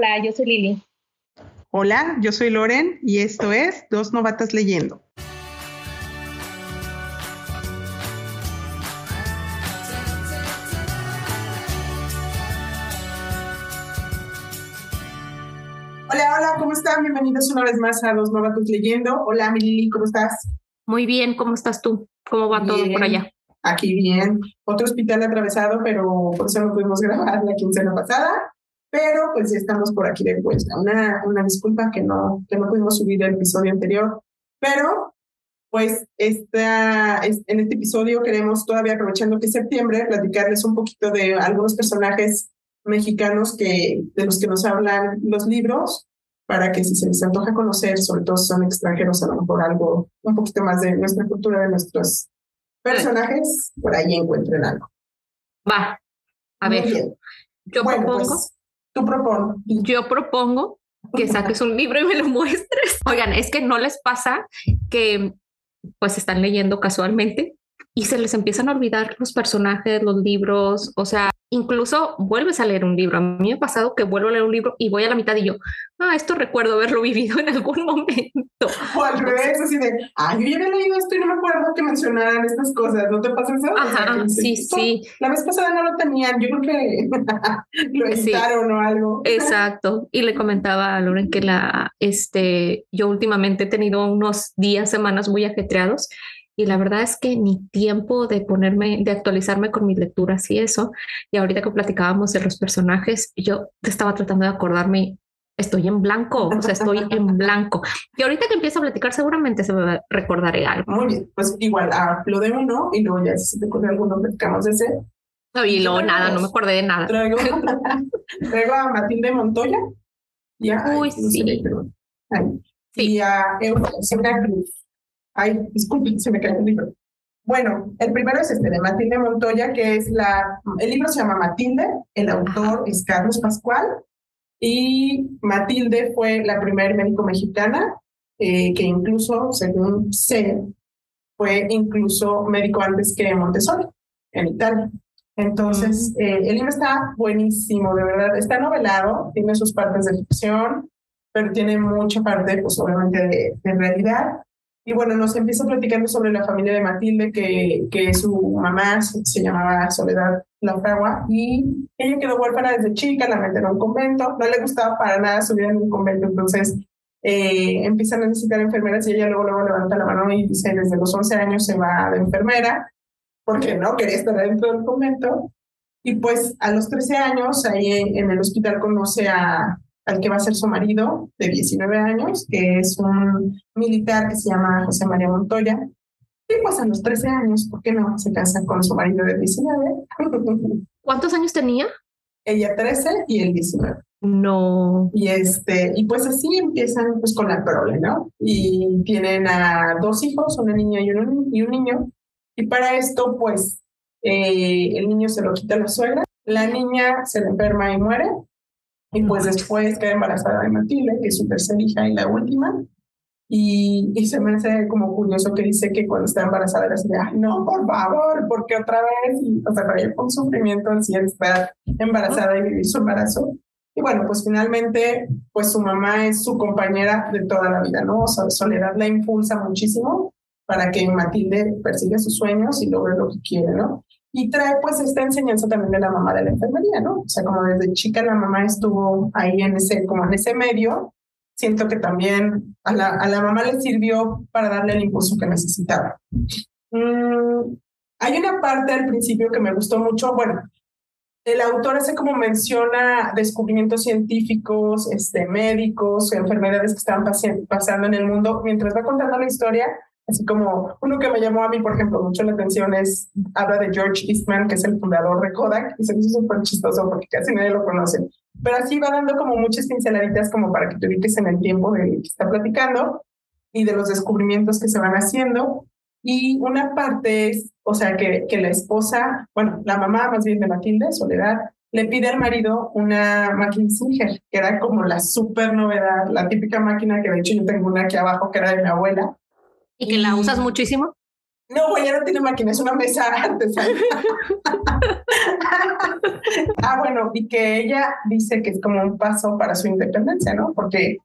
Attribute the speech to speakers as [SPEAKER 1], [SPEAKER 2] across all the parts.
[SPEAKER 1] Hola, yo soy Lili.
[SPEAKER 2] Hola, yo soy Loren y esto es Dos Novatas Leyendo. Hola, hola, ¿cómo están? Bienvenidos una vez más a Dos Novatas Leyendo. Hola, mi Lili, ¿cómo estás?
[SPEAKER 1] Muy bien, ¿cómo estás tú? ¿Cómo va todo por allá?
[SPEAKER 2] Aquí bien. Otro hospital atravesado, pero por eso no pudimos grabar la quincena pasada. Pero pues ya estamos por aquí de vuelta. Una, una disculpa que no, que no pudimos subir el episodio anterior. Pero pues esta, en este episodio queremos todavía aprovechando que es septiembre, platicarles un poquito de algunos personajes mexicanos que, de los que nos hablan los libros, para que si se les antoja conocer, sobre todo si son extranjeros, a lo mejor algo, un poquito más de nuestra cultura, de nuestros personajes, por ahí encuentren algo.
[SPEAKER 1] Va, a ver, yo propongo... Pues,
[SPEAKER 2] tú propon.
[SPEAKER 1] Yo propongo que saques un libro y me lo muestres. Oigan, es que no les pasa que pues están leyendo casualmente y se les empiezan a olvidar los personajes, los libros, o sea, incluso vuelves a leer un libro. A mí me ha pasado que vuelvo a leer un libro y voy a la mitad y yo, ah, esto recuerdo haberlo vivido en algún momento.
[SPEAKER 2] O al revés, así de, ah, yo ya había leído esto y no me acuerdo que mencionaran estas cosas, ¿no te pasa eso?
[SPEAKER 1] Ajá, sí, sí.
[SPEAKER 2] La vez pasada no lo tenían, yo creo que lo editaron o algo.
[SPEAKER 1] Exacto. Y le comentaba a Loren que la, este, yo últimamente he tenido unos días, semanas muy ajetreados y la verdad es que ni tiempo de ponerme, de actualizarme con mis lecturas y eso. Y ahorita que platicábamos de los personajes, yo estaba tratando de acordarme, estoy en blanco, o sea, estoy en blanco. Y ahorita que empiezo a platicar, seguramente se me recordaré algo.
[SPEAKER 2] Muy bien, pues igual, ah, lo de uno y luego ya si te ocurre alguno, platicamos de ese.
[SPEAKER 1] No, y luego nada, no me acordé de nada.
[SPEAKER 2] Traigo, traigo a Matilde Montoya.
[SPEAKER 1] Uy, sí.
[SPEAKER 2] Y a Eugenia Cruz. Ay, disculpen, se me cayó el libro. Bueno, el primero es este de Matilde Montoya, que es la, el libro se llama Matilde, el autor es Carlos Pascual, y Matilde fue la primera médico mexicana, eh, que incluso, según sé, fue incluso médico antes que Montessori, en Italia. Entonces, mm. eh, el libro está buenísimo, de verdad, está novelado, tiene sus partes de ficción, pero tiene mucha parte, pues obviamente, de, de realidad. Y bueno, nos empieza platicando sobre la familia de Matilde, que, que su mamá se llamaba Soledad Laufragua y ella quedó huérfana desde chica, la meten a un convento, no le gustaba para nada subir en un convento, entonces eh, empiezan a necesitar enfermeras y ella luego, luego levanta la mano y dice, desde los 11 años se va de enfermera, porque no quería estar dentro del convento. Y pues a los 13 años, ahí en el hospital conoce a, al que va a ser su marido de 19 años, que es un militar que se llama José María Montoya. Y pues a los 13 años, ¿por qué no? Se casa con su marido de 19.
[SPEAKER 1] ¿Cuántos años tenía?
[SPEAKER 2] Ella 13 y él 19.
[SPEAKER 1] No.
[SPEAKER 2] Y este, y pues así empiezan pues con la prole, ¿no? Y tienen a dos hijos, una niña y un, y un niño. Y para esto, pues, eh, el niño se lo quita a la suegra, la niña se le enferma y muere, y pues después queda embarazada de Matilde, que es su tercera hija y la última. Y, y, se me hace como curioso que dice que cuando está embarazada era así ay, no, por favor, porque otra vez, y, o sea, para ella fue un sufrimiento así estar embarazada y vivir su embarazo. Y bueno, pues finalmente, pues su mamá es su compañera de toda la vida, ¿no? O sea, Soledad la impulsa muchísimo para que Matilde persiga sus sueños y logre lo que quiere, ¿no? Y trae pues esta enseñanza también de la mamá de la enfermería, ¿no? O sea, como desde chica la mamá estuvo ahí en ese, como en ese medio, siento que también a la, a la mamá le sirvió para darle el impulso que necesitaba. Mm, hay una parte al principio que me gustó mucho, bueno, el autor hace como menciona descubrimientos científicos, este, médicos, enfermedades que estaban pasando en el mundo, mientras va contando la historia, Así como uno que me llamó a mí, por ejemplo, mucho la atención es, habla de George Eastman, que es el fundador de Kodak, y se me hizo súper chistoso porque casi nadie lo conoce. Pero así va dando como muchas pinceladitas como para que te ubiques en el tiempo de que está platicando y de los descubrimientos que se van haciendo. Y una parte es, o sea, que, que la esposa, bueno, la mamá más bien de Matilde, Soledad, le pide al marido una máquina Singer, que era como la súper novedad, la típica máquina que de hecho yo tengo una aquí abajo que era de mi abuela,
[SPEAKER 1] ¿Y que la usas muchísimo?
[SPEAKER 2] No, ella no tiene máquina, es una mesa artesanal. ah, bueno, y que ella dice que es como un paso para su independencia, ¿no? Porque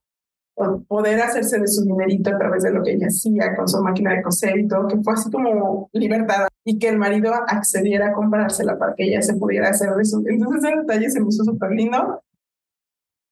[SPEAKER 2] poder hacerse de su dinerito a través de lo que ella hacía con su máquina de coser y todo, que fue así como libertad y que el marido accediera a comprársela para que ella se pudiera hacer de su... Entonces ese detalle se me hizo súper lindo.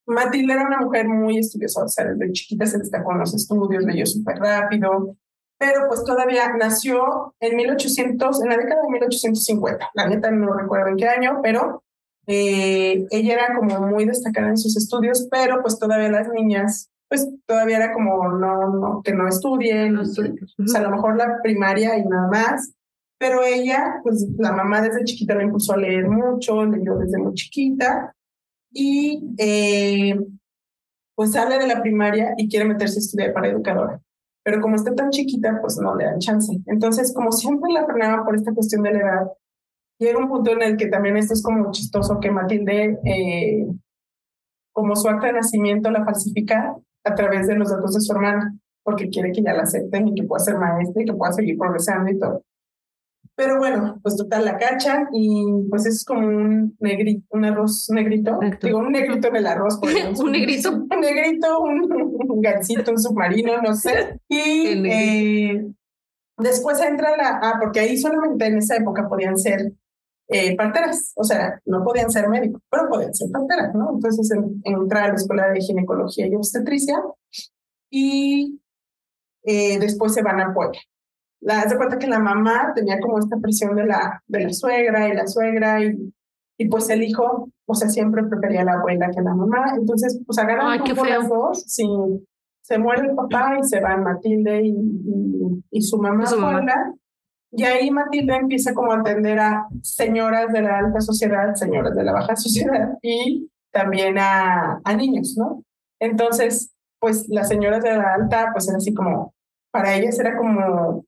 [SPEAKER 2] Matilde era una mujer muy estudiosa, o sea, desde chiquita se destacó en los estudios, leyó súper rápido, pero pues todavía nació en 1800, en la década de 1850. La neta no recuerdo en qué año, pero eh, ella era como muy destacada en sus estudios, pero pues todavía las niñas, pues todavía era como no, no que no estudien, o sea, a lo mejor la primaria y nada más. Pero ella, pues la mamá desde chiquita la impulsó a leer mucho, leyó desde muy chiquita y eh, pues sale de la primaria y quiere meterse a estudiar para educadora pero como está tan chiquita, pues no le dan chance. Entonces, como siempre la frenaban por esta cuestión de la edad, llega un punto en el que también esto es como chistoso que Matilde, eh, como su acta de nacimiento, la falsifica a través de los datos de su hermana, porque quiere que ya la acepten y que pueda ser maestra y que pueda seguir progresando y todo. Pero bueno, pues total la cacha y pues es como un negrito, un arroz negrito. Digo, un negrito en el arroz.
[SPEAKER 1] un negrito.
[SPEAKER 2] Un negrito, un, gancito, un submarino, no sé. Y eh, después entra la... Ah, porque ahí solamente en esa época podían ser eh, parteras, o sea, no podían ser médicos, pero podían ser parteras, ¿no? Entonces entra a la escuela de ginecología y obstetricia y eh, después se van a Puebla la, de cuenta que la mamá tenía como esta presión de la, de la suegra y la suegra y, y pues el hijo, o sea, siempre prefería a la abuela que a la mamá. Entonces, pues agarran un las dos, sí, se muere el papá y se van Matilde y, y, su mamá su Y ahí Matilde empieza como a atender a señoras de la alta sociedad, señoras de la baja sociedad y también a, a niños, ¿no? Entonces, pues las señoras de la alta, pues era así como, para ellas era como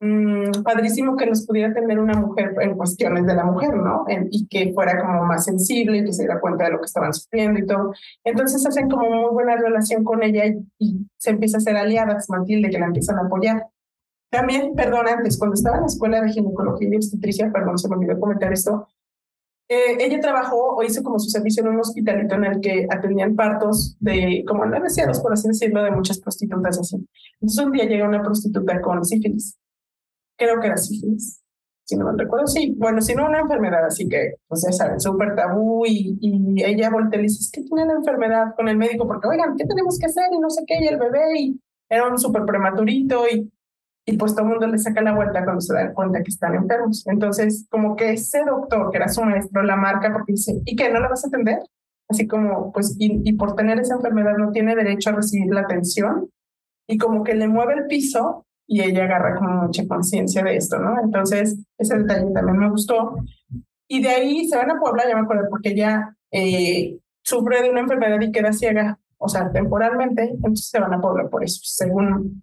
[SPEAKER 2] Mm, padrísimo que nos pudiera tener una mujer en cuestiones de la mujer, ¿no? y que fuera como más sensible y que se diera cuenta de lo que estaban sufriendo y todo. Entonces hacen como muy buena relación con ella y, se empieza a hacer aliadas, Matilde, que la empiezan a apoyar. También, perdón, antes, cuando estaba en la escuela de ginecología y obstetricia, perdón, se me olvidó comentar esto, eh, ella trabajó o hizo como su servicio en un hospitalito en el que atendían partos de, como no deseados, por así decirlo, de muchas prostitutas así. Entonces un día llega una prostituta con sífilis creo que era sífilis, si no me recuerdo. Sí, bueno, si no una enfermedad, así que, pues ya saben, súper tabú y, y ella voltea y dice, es que tiene la enfermedad con el médico, porque, oigan, ¿qué tenemos que hacer? Y no sé qué, y el bebé, y era un súper prematurito, y, y pues todo el mundo le saca la vuelta cuando se da cuenta que están enfermos. Entonces, como que ese doctor, que era su maestro, la marca porque dice, ¿y qué? ¿No la vas a atender? Así como, pues, y, y por tener esa enfermedad no tiene derecho a recibir la atención, y como que le mueve el piso y ella agarra como mucha conciencia de esto, ¿no? Entonces, ese detalle también me gustó. Y de ahí se van a Puebla, ya me acuerdo, porque ella eh, sufre de una enfermedad y queda ciega, o sea, temporalmente, entonces se van a Puebla por eso, según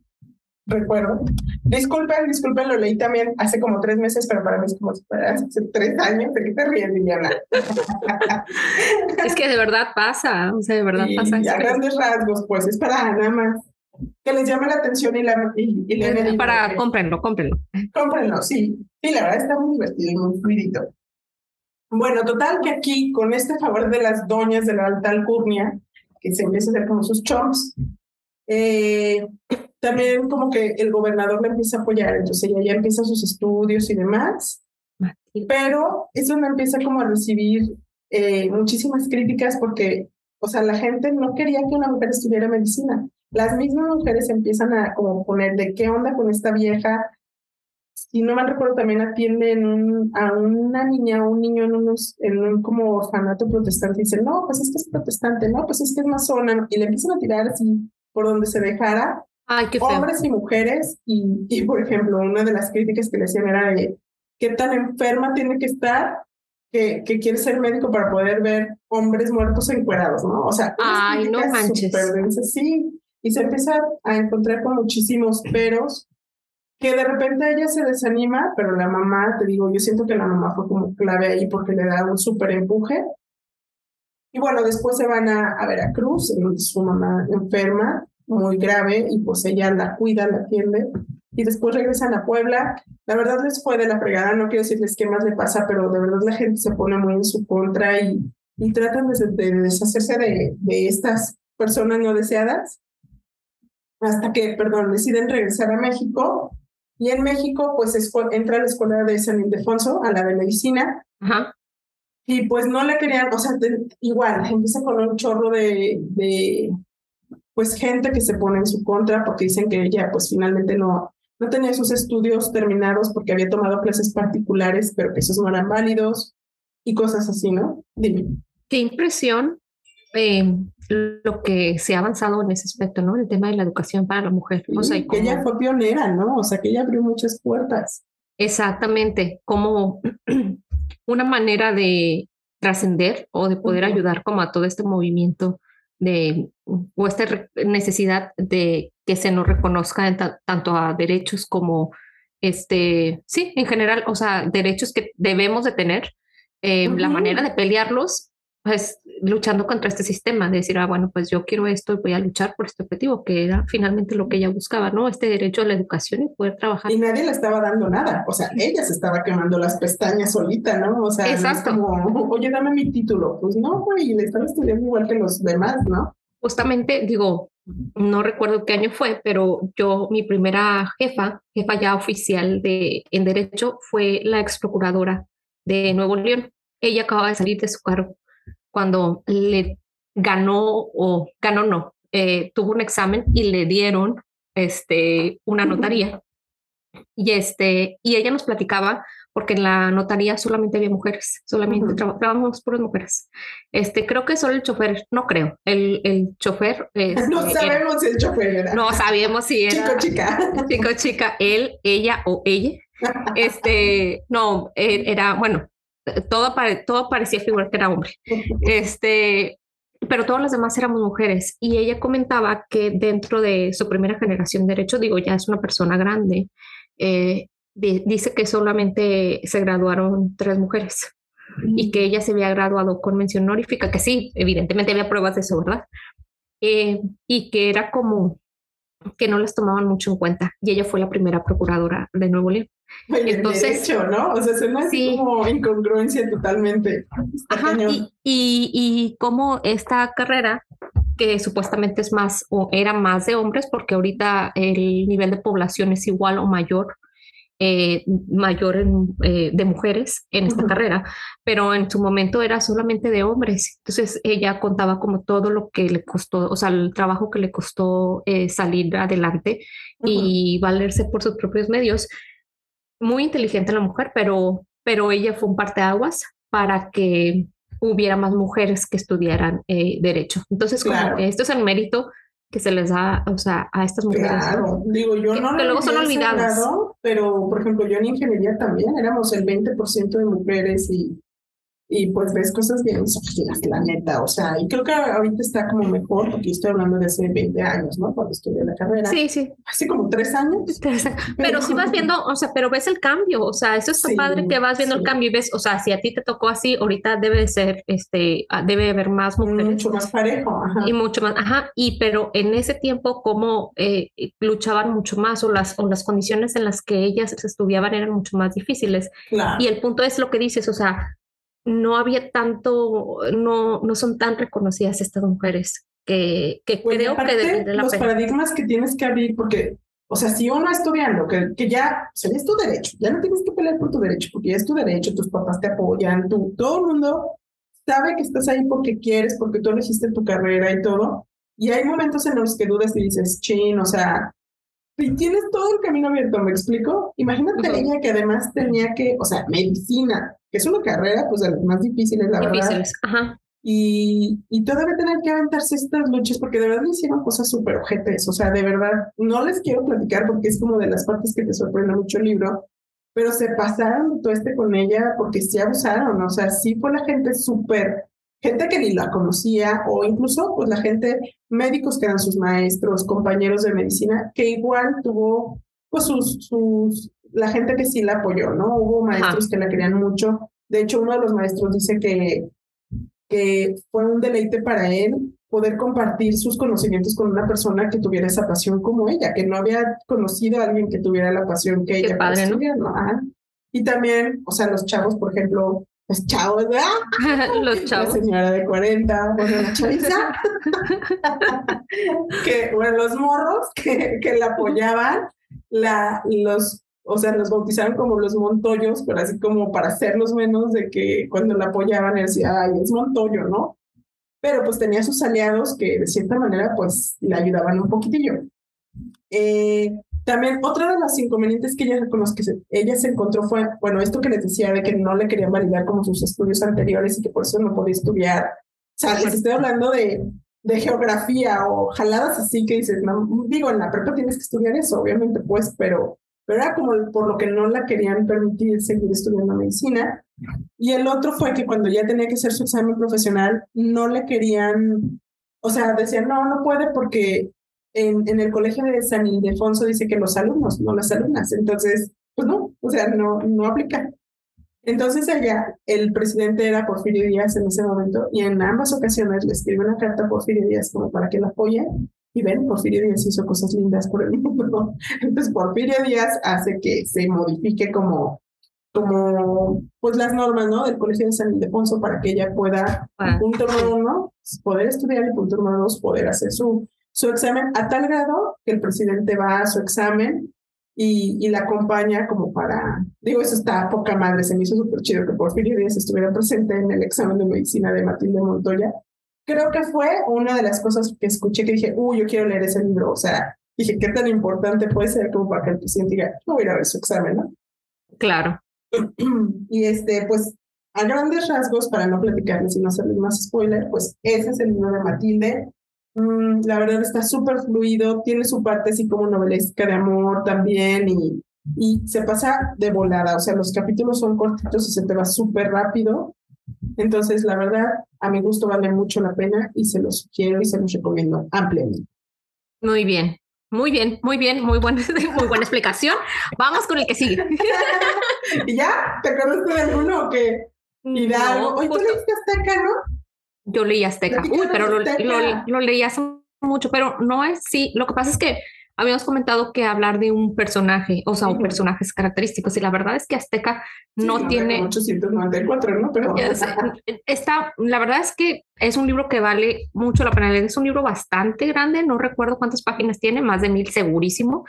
[SPEAKER 2] recuerdo. Disculpen, disculpen, lo leí también hace como tres meses, pero para mí es como hace tres años. ¿De qué te ríes, Liliana?
[SPEAKER 1] es que de verdad pasa, o sea, de verdad pasa.
[SPEAKER 2] Y a grandes rasgos, pues es para nada más que les llame la atención y, la, y,
[SPEAKER 1] y Para, cómprenlo, cómprenlo.
[SPEAKER 2] Cómprenlo, sí. Sí, la verdad está muy divertido y muy fluidito. Bueno, total que aquí, con este favor de las doñas de la alta alcurnia, que se empieza a hacer como sus chomps, eh, también como que el gobernador le empieza a apoyar, entonces ella ya empieza sus estudios y demás, pero eso no empieza como a recibir eh, muchísimas críticas porque, o sea, la gente no quería que una mujer estudiara medicina las mismas mujeres empiezan a como poner de qué onda con esta vieja. Si no mal recuerdo, también atienden a una niña o un niño en, unos, en un como orfanato protestante y dicen, no, pues es que es protestante, no, pues es que es masona, y le empiezan a tirar así por donde se dejara.
[SPEAKER 1] Ay, qué
[SPEAKER 2] hombres y mujeres, y, y por ejemplo, una de las críticas que le hacían era de qué tan enferma tiene que estar que, que, quiere ser médico para poder ver hombres muertos encuerados, ¿no? O sea,
[SPEAKER 1] Ay, no manches.
[SPEAKER 2] Sí, y se empieza a encontrar con muchísimos peros que de repente ella se desanima, pero la mamá, te digo, yo siento que la mamá fue como clave ahí porque le da un súper empuje. Y bueno, después se van a, a Veracruz, en donde su mamá enferma, muy grave, y pues ella la cuida, la atiende. y después regresan a Puebla. La verdad les fue de la fregada, no quiero decirles qué más le pasa, pero de verdad la gente se pone muy en su contra y, y tratan de, deshacerse de, de estas personas no deseadas hasta que, perdón, deciden regresar a México. Y en México, pues entra a la escuela de San Ildefonso, a la de medicina. Ajá. Y pues no le querían, o sea, igual, empieza con un chorro de, de, pues gente que se pone en su contra porque dicen que ella pues finalmente no, no tenía sus estudios terminados porque había tomado clases particulares, pero que esos no eran válidos y cosas así, ¿no? Dime.
[SPEAKER 1] Qué impresión eh, lo que se ha avanzado en ese aspecto, ¿no? El tema de la educación para la mujer.
[SPEAKER 2] o sea, que ella fue pionera, ¿no? O sea, que ella abrió muchas puertas.
[SPEAKER 1] Exactamente, como una manera de trascender o de poder ayudar como a todo este movimiento de o esta necesidad de que se nos reconozca tanto a derechos como este, sí, en general, o sea, derechos que debemos de tener, eh, la manera de pelearlos pues luchando contra este sistema, de decir, ah, bueno, pues yo quiero esto y voy a luchar por este objetivo, que era finalmente lo que ella buscaba, ¿no? Este derecho a la educación y poder trabajar.
[SPEAKER 2] Y nadie le estaba dando nada, o sea, ella se estaba quemando las pestañas solita, ¿no? O sea, Exacto. como, oye, dame mi título. Pues no, güey, le estaba estudiando igual que los demás, ¿no?
[SPEAKER 1] Justamente, digo, no recuerdo qué año fue, pero yo, mi primera jefa, jefa ya oficial de, en derecho, fue la ex procuradora de Nuevo León. Ella acababa de salir de su cargo cuando le ganó o ganó no, eh, tuvo un examen y le dieron este, una notaría. Y, este, y ella nos platicaba, porque en la notaría solamente había mujeres, solamente uh trabajamos puras mujeres. Este, creo que solo el chofer, no creo, el, el chofer.
[SPEAKER 2] Este, no sabemos si el chofer era.
[SPEAKER 1] No sabíamos si
[SPEAKER 2] era. Chico, chica.
[SPEAKER 1] Chico, chica, él, ella o ella. Este, no, era, bueno, todo, todo parecía figurar que era hombre. Este, pero todas las demás éramos mujeres. Y ella comentaba que dentro de su primera generación de derecho, digo, ya es una persona grande, eh, dice que solamente se graduaron tres mujeres y que ella se había graduado con mención honorífica, que sí, evidentemente había pruebas de eso, ¿verdad? Eh, y que era como que no las tomaban mucho en cuenta. Y ella fue la primera procuradora de Nuevo León.
[SPEAKER 2] Entonces, derecho, ¿no? O sea, suena sí. como incongruencia totalmente.
[SPEAKER 1] Ajá, y, y, y como esta carrera, que supuestamente es más o era más de hombres, porque ahorita el nivel de población es igual o mayor eh, mayor eh, de mujeres en esta carrera, pero en su momento era solamente de hombres. Entonces ella contaba como todo lo que le costó, o sea, el trabajo que le costó eh, salir adelante y valerse por sus propios medios. Muy inteligente la mujer, pero, pero ella fue un parteaguas para que hubiera más mujeres que estudiaran derecho. Entonces, como esto es el mérito que se les da, o sea, a estas mujeres.
[SPEAKER 2] Claro, digo, yo no.
[SPEAKER 1] Que luego son olvidadas.
[SPEAKER 2] pero, por ejemplo, yo en ingeniería también éramos el 20% de mujeres y y pues ves cosas bien misóginas, la neta, o sea, y creo que ahorita está como mejor, porque estoy hablando de hace 20 años, ¿no? Cuando estudié la carrera.
[SPEAKER 1] Sí, sí.
[SPEAKER 2] Hace como tres años.
[SPEAKER 1] Pero, si vas viendo, o sea, pero ves el cambio, o sea, eso está padre que vas viendo el cambio y ves, o sea, si a ti te tocó así, ahorita debe ser, este, ah, debe haber más mujeres.
[SPEAKER 2] Mucho más parejo,
[SPEAKER 1] ajá. Y mucho más, ajá, y pero en ese tiempo, como eh, luchaban mucho más o las, o las condiciones en las que ellas estudiaban eran mucho más difíciles. Claro. Y el punto es lo que dices, o sea, no había tanto, no, no son tan reconocidas estas mujeres que, que pues, creo que
[SPEAKER 2] de la Los paradigmas que tienes que abrir, porque, o sea, si uno estudiando, que, que ya, o sea, es tu derecho, ya no tienes que pelear por tu derecho, porque ya es tu derecho, tus papás te apoyan, tú, todo el mundo sabe que estás ahí porque quieres, porque tú elegiste tu carrera y todo. Y hay momentos en los que dudas y dices, chin, o sea, y tienes todo el camino abierto, ¿me explico? Imagínate a ella que además tenía que, o sea, medicina, que es una carrera, pues de las más difíciles, la difíciles. verdad. Ajá. Y, y todavía tener que aventarse estas luchas, porque de verdad me hicieron cosas súper ojetes, o sea, de verdad, no les quiero platicar porque es como de las partes que te sorprende mucho el libro, pero se pasaron todo este con ella porque sí abusaron, o sea, sí fue la gente súper gente que ni la conocía o incluso pues la gente, médicos que eran sus maestros, compañeros de medicina, que igual tuvo pues sus, sus la gente que sí la apoyó, ¿no? Hubo maestros que la querían mucho. De hecho, uno de los maestros dice que, que fue un deleite para él poder compartir sus conocimientos con una persona que tuviera esa pasión como ella, que no había conocido a alguien que tuviera la pasión que ella.
[SPEAKER 1] Padre, ¿no?
[SPEAKER 2] Y también, o sea, los chavos, por ejemplo, los chavos, ¿verdad?
[SPEAKER 1] los chavos.
[SPEAKER 2] La señora de 40, bueno, la chaviza. que, bueno, los morros que, que la apoyaban, la, los, o sea, los bautizaron como los Montoyos, pero así como para hacerlos menos de que cuando la apoyaban, él decía, ay, es Montoyo, ¿no? Pero pues tenía sus aliados que de cierta manera pues le ayudaban un poquitillo. Eh, también otra de las inconvenientes que ella, con los que ella se encontró fue, bueno, esto que les decía de que no le querían validar como sus estudios anteriores y que por eso no podía estudiar. O sea, les estoy hablando de, de geografía o jaladas así que dices, no, digo, en la prepa tienes que estudiar eso, obviamente, pues, pero, pero era como por lo que no la querían permitir seguir estudiando medicina. Y el otro fue que cuando ya tenía que hacer su examen profesional, no le querían, o sea, decían, no, no puede porque en, en el colegio de San Ildefonso dice que los alumnos, no las alumnas. Entonces, pues no, o sea, no, no aplica. Entonces allá el presidente era Porfirio Díaz en ese momento y en ambas ocasiones le escribe una carta a Porfirio Díaz como para que la apoye y ven, Porfirio Díaz hizo cosas lindas por el mundo. Entonces Porfirio Díaz hace que se modifique como, como pues las normas ¿no? del Colegio de San Ildefonso para que ella pueda, punto número uno, poder estudiar y punto número dos, poder hacer su, su examen a tal grado que el presidente va a su examen y, y, la acompaña como para, digo, eso está poca madre, se me hizo súper chido que Porfirio Díaz estuviera presente en el examen de medicina de Matilde Montoya. Creo que fue una de las cosas que escuché que dije, uy, yo quiero leer ese libro, o sea, dije, ¿qué tan importante puede ser como para que el presidente diga, no voy a ir a ver su examen, ¿no?
[SPEAKER 1] Claro.
[SPEAKER 2] y este, pues, a grandes rasgos, para no platicarles y no hacerles más spoiler, pues ese es el libro de Matilde. Mm, la verdad está súper fluido, tiene su parte así como novelesca de amor también y, y se pasa de volada, o sea, los capítulos son cortitos y se te va súper rápido. Entonces, la verdad, a mi gusto vale mucho la pena y se los quiero y se los recomiendo ampliamente.
[SPEAKER 1] Muy bien, muy bien, muy bien, muy buena, muy buena explicación. Vamos con el que sigue.
[SPEAKER 2] ¿Y ya? ¿Te acuerdas de alguno o qué? Hidalgo. Hoy tú leíste Azteca, ¿no?
[SPEAKER 1] Yo leí Azteca. Uy, pero lo, lo, leí hace mucho, pero no es, sí, lo que pasa es que habíamos comentado que hablar de un personaje, o sea, un personajes característicos, y la verdad es que Azteca no, tiene...
[SPEAKER 2] 894, ¿no? Pero...
[SPEAKER 1] Está, la verdad es que es un libro que vale mucho la pena leer, es un libro bastante grande, no recuerdo cuántas páginas tiene, más de mil segurísimo,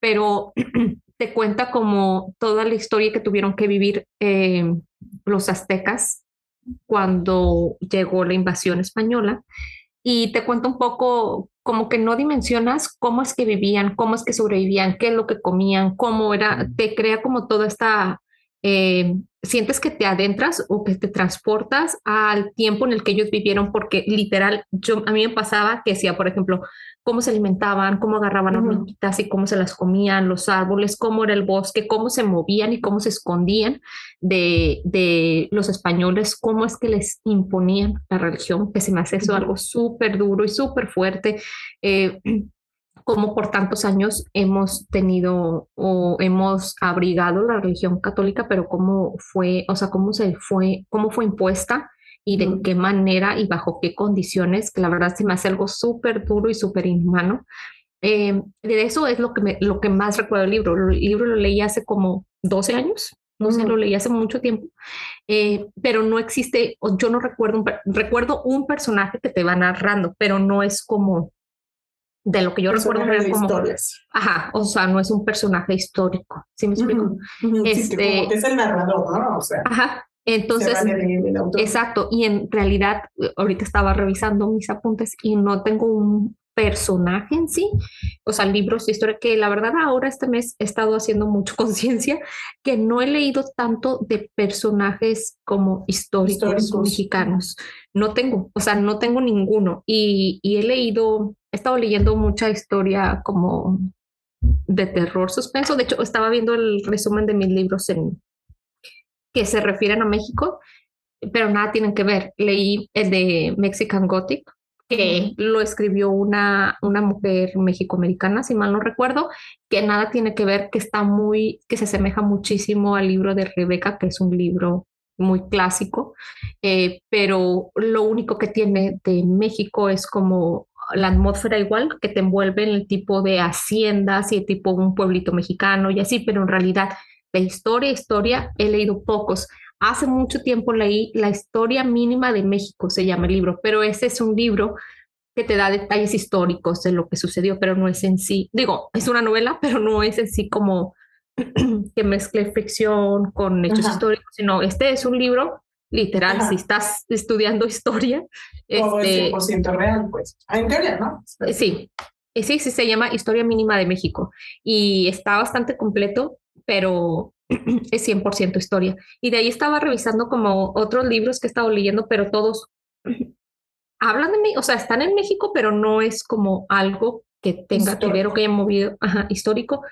[SPEAKER 1] pero te cuenta como toda la historia que tuvieron que vivir eh, los aztecas cuando llegó la invasión española. Y te cuento un poco como que no dimensionas cómo es que vivían, cómo es que sobrevivían, qué es lo que comían, cómo era, te crea como toda esta, eh, sientes que te adentras o que te transportas al tiempo en el que ellos vivieron, porque literal, yo, a mí me pasaba que decía, por ejemplo, cómo se alimentaban, cómo agarraban hormiguitas y cómo se las comían, los árboles, cómo era el bosque, cómo se movían y cómo se escondían de, de los españoles, cómo es que les imponían la religión, que se me hace eso algo súper duro y súper fuerte. Eh, cómo por tantos años hemos tenido o hemos abrigado la religión católica, pero cómo fue, o sea, cómo se fue, cómo fue impuesta y de qué manera y bajo qué condiciones, que la verdad se me hace algo súper duro y súper inhumano. Eh, de eso es lo que, me, lo que más recuerdo del libro. El libro lo leí hace como 12 años, no sé, lo leí hace mucho tiempo, eh, pero no existe, yo no recuerdo, un, recuerdo un personaje que te va narrando, pero no es como de lo que yo recuerdo
[SPEAKER 2] de como, historias.
[SPEAKER 1] Ajá, o sea, no es un personaje histórico, ¿sí me explico?
[SPEAKER 2] este, es el narrador, ¿no? O sea.
[SPEAKER 1] Ajá, entonces, exacto, y en realidad, ahorita estaba revisando mis apuntes y no tengo un personaje en sí, o sea, libros de historia, que la verdad ahora este mes he estado haciendo mucho conciencia, que no he leído tanto de personajes como históricos, mexicanos, no tengo, o sea, no tengo ninguno, y, y he leído, he estado leyendo mucha historia como de terror suspenso, de hecho estaba viendo el resumen de mis libros en, que se refieren a México, pero nada tienen que ver. Leí el de Mexican Gothic, que lo escribió una, una mujer mexicoamericana, si mal no recuerdo, que nada tiene que ver, que está muy, que se asemeja muchísimo al libro de Rebeca, que es un libro muy clásico, eh, pero lo único que tiene de México es como la atmósfera igual que te envuelve en el tipo de haciendas y el tipo un pueblito mexicano y así, pero en realidad de historia, historia, he leído pocos. Hace mucho tiempo leí La historia mínima de México, se llama el libro, pero ese es un libro que te da detalles históricos de lo que sucedió, pero no es en sí, digo, es una novela, pero no es en sí como que mezcle ficción con hechos históricos, sino este es un libro literal, si estás estudiando historia.
[SPEAKER 2] Todo este, es 100% real, pues. Ah, en teoría, ¿no?
[SPEAKER 1] Sí, sí, sí, se llama Historia Mínima de México y está bastante completo, pero es 100% historia. Y de ahí estaba revisando como otros libros que he estado leyendo, pero todos hablan de mí, o sea, están en México, pero no es como algo que tenga que ver o que haya movido histórico.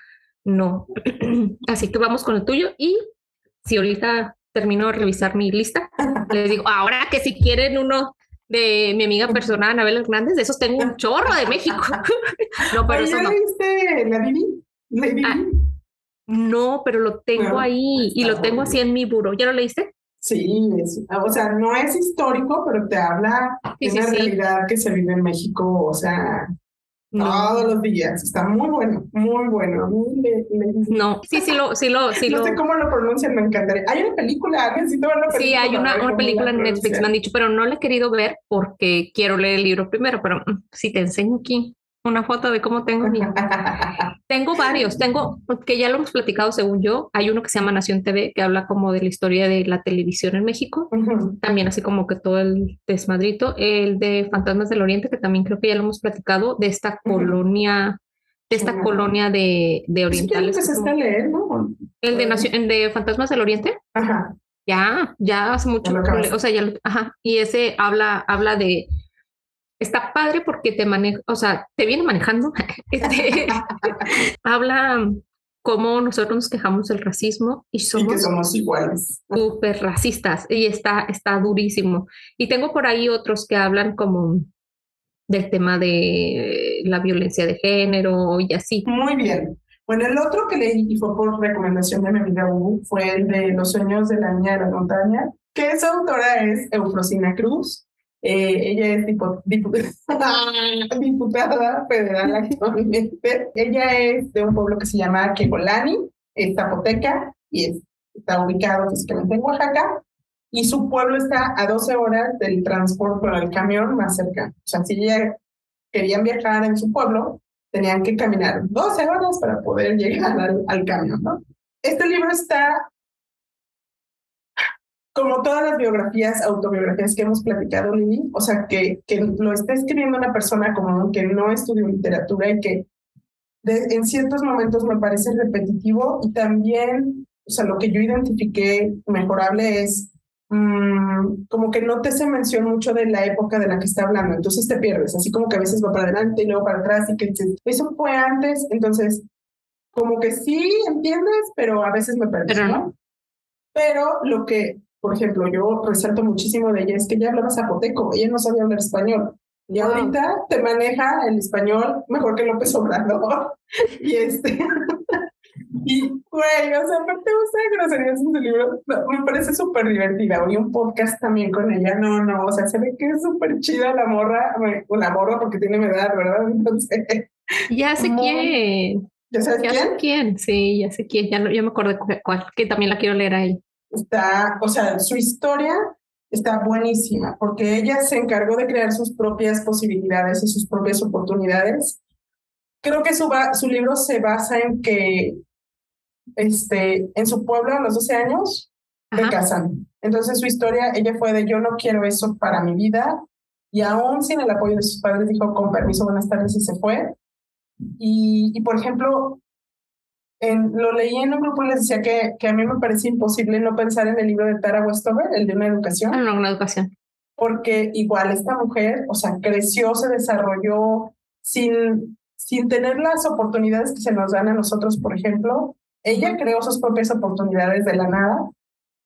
[SPEAKER 1] No. Así que vamos con el tuyo y si ahorita termino de revisar mi lista, les digo, ahora que si quieren uno de mi amiga personal, Anabel Hernández, de esos tengo un chorro de México.
[SPEAKER 2] no, pero eso no. viste la? Ah,
[SPEAKER 1] no, pero lo tengo ahí y lo tengo así en mi buro. ¿Ya lo leíste?
[SPEAKER 2] Sí, o sea, no es histórico, pero te habla de una realidad que se vive en México, o sea, todos los días. Está muy bueno, muy bueno.
[SPEAKER 1] No, sí, sí lo, sí lo, sí
[SPEAKER 2] No sé cómo lo pronuncian, me encantaría. Hay una película, necesito ver una película.
[SPEAKER 1] Sí, hay una, una película en Netflix, me han dicho, pero no la he querido ver porque quiero leer el libro primero, pero mm, si te enseño aquí una foto de cómo tengo mi... tengo varios, tengo, que ya lo hemos platicado según yo, hay uno que se llama Nación TV, que habla como de la historia de la televisión en México, también así como que todo el desmadrito, el de Fantasmas del Oriente, que también creo que ya lo hemos platicado, de esta colonia, de esta colonia de, de orientales.
[SPEAKER 2] a leer, ¿no?
[SPEAKER 1] El de, Nación, de Fantasmas del Oriente.
[SPEAKER 2] Ajá.
[SPEAKER 1] Ya, ya hace mucho, o sea, ya, ajá, y ese habla, habla de está padre porque te maneja, o sea, te viene manejando. Este, habla cómo nosotros nos quejamos del racismo y somos,
[SPEAKER 2] que somos iguales.
[SPEAKER 1] Súper racistas y está, está durísimo. Y tengo por ahí otros que hablan como del tema de la violencia de género y así.
[SPEAKER 2] Muy bien. Bueno, el otro que leí y fue por recomendación de mi amiga Hugo fue el de Los sueños de la niña de la montaña, que esa autora es Eufrosina Cruz. Eh, ella es diputada federal actualmente. Ella es de un pueblo que se llama Quegolani, es zapoteca y está ubicado físicamente en Oaxaca. Y su pueblo está a 12 horas del transporte por el camión más cerca. O sea, si ella querían viajar en su pueblo, tenían que caminar 12 horas para poder llegar al, al camión, ¿no? Este libro está como todas las biografías, autobiografías que hemos platicado, Lili, o sea, que, que lo está escribiendo una persona como que no estudió literatura y que en ciertos momentos me parece repetitivo y también, o sea, lo que yo identifiqué mejorable es mm, como que no te se menciona mucho de la época de la que está hablando, entonces te pierdes, así como que a veces va para adelante y luego para atrás y que eso fue antes, entonces como que sí entiendes, pero a veces me perdí, ¿no? Pero lo que por ejemplo, yo resalto muchísimo de ella, es que ella hablaba zapoteco, ella no sabía hablar español. Y ahorita te maneja el español mejor que López Obrador. y este. y, güey, o sea, aparte usa groserías en su libro. me parece súper divertida. Oí un podcast también con ella. No, no, o sea, se ve que es súper chida la morra. O la morra porque tiene mi edad, ¿verdad? Entonces.
[SPEAKER 1] Ya sé quién.
[SPEAKER 2] ¿Ya sabes
[SPEAKER 1] ya
[SPEAKER 2] quién?
[SPEAKER 1] Sé quién? Sí, ya sé quién. Ya, ya me acuerdo cuál, que también la quiero leer ahí
[SPEAKER 2] está, o sea, su historia está buenísima porque ella se encargó de crear sus propias posibilidades y sus propias oportunidades. Creo que su, su libro se basa en que este, en su pueblo a los 12 años se casan. Entonces su historia, ella fue de yo no quiero eso para mi vida y aún sin el apoyo de sus padres dijo con permiso, buenas tardes y se fue. Y, y por ejemplo, lo leí en un grupo y les decía que, que a mí me parece imposible no pensar en el libro de Tara Westover, el de una educación.
[SPEAKER 1] Ah, no, una educación.
[SPEAKER 2] Porque igual esta mujer, o sea, creció, se desarrolló sin, sin tener las oportunidades que se nos dan a nosotros, por ejemplo. Ella creó sus propias oportunidades de la nada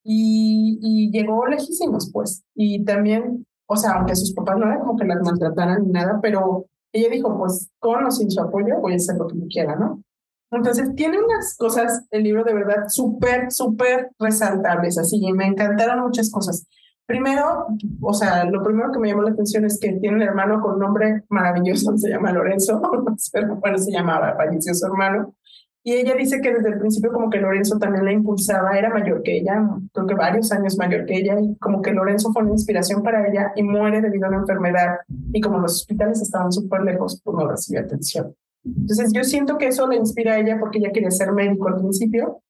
[SPEAKER 2] y, y llegó lejísimos, pues. Y también, o sea, aunque sus papás no era como que las maltrataran ni nada, pero ella dijo, pues con o sin su apoyo voy a hacer lo que me quiera, ¿no? Entonces, tiene unas cosas, el libro de verdad, súper, súper resaltables, así, y me encantaron muchas cosas. Primero, o sea, lo primero que me llamó la atención es que tiene un hermano con un nombre maravilloso, se llama Lorenzo, bueno, se llamaba, falleció su hermano, y ella dice que desde el principio como que Lorenzo también la impulsaba, era mayor que ella, creo que varios años mayor que ella, y como que Lorenzo fue una inspiración para ella y muere debido a una enfermedad, y como los hospitales estaban súper lejos, pues no recibió atención. Entonces yo siento que eso le inspira a ella porque ella quería ser médico al principio,